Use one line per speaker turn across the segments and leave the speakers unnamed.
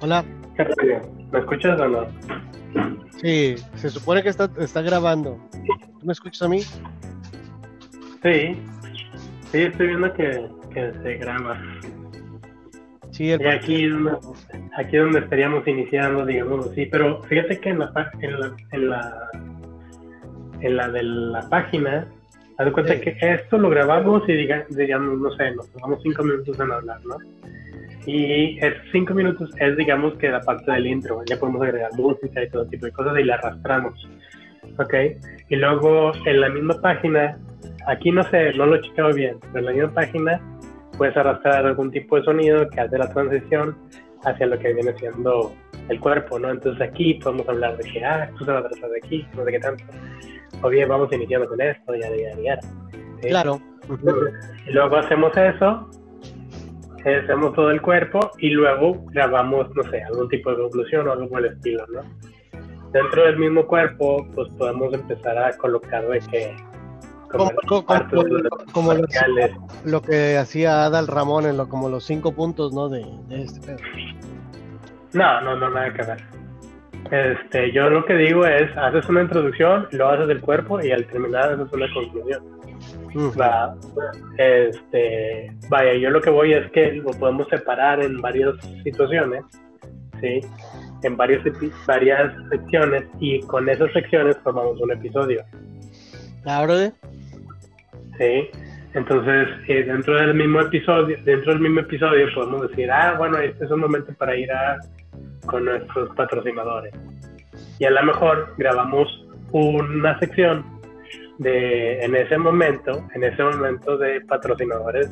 Hola.
¿Me escuchas o no?
Sí, se supone que está, está grabando. ¿Tú me escuchas a mí?
Sí. Sí, estoy viendo que, que se graba.
Sí, el...
Y aquí, aquí donde estaríamos iniciando, digamos así. Pero fíjate que en la, en la, en la, en la de la página, haz de cuenta
Sí.
que esto lo grabamos y diga- digamos, no sé, nos tomamos cinco minutos en hablar, ¿no? Y esos cinco minutos es, digamos, que la parte del intro. Ya podemos agregar música y todo tipo de cosas y la arrastramos. ¿Ok? Y luego en la misma página, aquí no sé, no lo he checado bien, pero en la misma página puedes arrastrar algún tipo de sonido que hace la transición hacia lo que viene siendo el cuerpo, ¿no? Entonces aquí podemos hablar de que, ah, esto se va a de aquí, no sé qué tanto. O bien vamos iniciando con esto, ya, ya, ya. ¿sí?
Claro.
Y luego hacemos eso, hacemos todo el cuerpo y luego grabamos, no sé, algún tipo de conclusión o algo por el estilo, ¿no? Dentro del mismo cuerpo, pues podemos empezar a colocar de que...
Como, lo que hacía Adal Ramón en lo, como los cinco puntos, ¿no? De, de este pedo.
No, no, no, nada que ver. Este, yo lo que digo es, haces una introducción, lo haces del cuerpo y al terminar haces una conclusión. Va, este, vaya, yo lo que voy es que lo podemos separar en varias situaciones, ¿sí? En varios epi- varias secciones y con esas secciones formamos un episodio,
¿La brother?
¿sí? Entonces, eh, dentro del mismo episodio, dentro del mismo episodio podemos decir, ah, bueno, este es un momento para ir a con nuestros patrocinadores. Y a lo mejor grabamos una sección de en ese momento, en ese momento de patrocinadores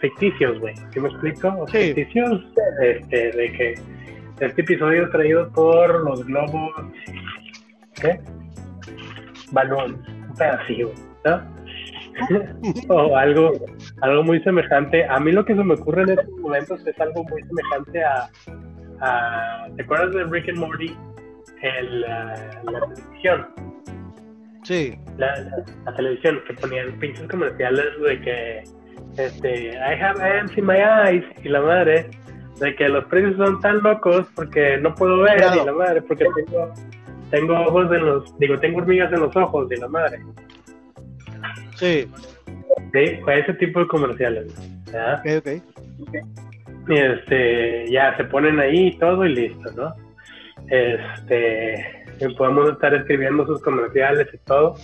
ficticios, güey. ¿Sí me explico? O
Sí.
Ficticios, este, de que este episodio traído por los globos, ¿qué? Balón, un pedacito, ¿no? o algo, algo muy semejante. A mí lo que se me ocurre en estos momentos es algo muy semejante a, a- ¿te acuerdas de Rick and Morty? El, ah, la televisión,
Sí.
la, la- la televisión que ponían pinches comerciales de que este I have ants in my eyes y la madre de que los precios son tan locos porque no puedo ver
Claro.
y la madre porque tengo tengo ojos en los digo tengo hormigas en los ojos y la madre
Sí.
sí fue ese tipo de comerciales ¿verdad?
Ok, ok.
Y este ya se ponen ahí y todo y listo no este podemos estar escribiendo sus comerciales y todo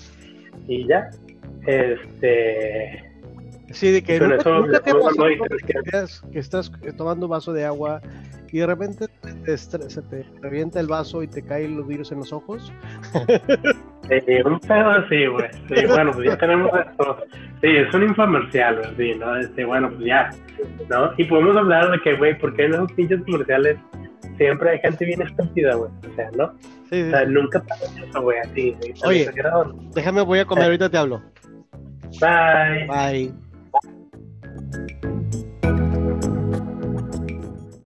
y ya este
Sí, de que nunca,
eso
te que, estás- tomando un vaso de agua y de repente te se te revienta el vaso y te caen los virus en los ojos.
Sí, un pedo así, güey. Sí, bueno, pues ya tenemos esto. Sí, es un infomercial, güey, sí, ¿no? Este, bueno, pues ya, ¿no? Y podemos hablar de que, güey, ¿por qué en esos pinches comerciales siempre hay gente bien estúpida, güey? O sea, ¿no?
Sí, sí.
O sea, nunca pasa eso, güey, así. sí, tan
Oye. Déjame, voy a comer, ahorita te hablo.
Bye.
Bye.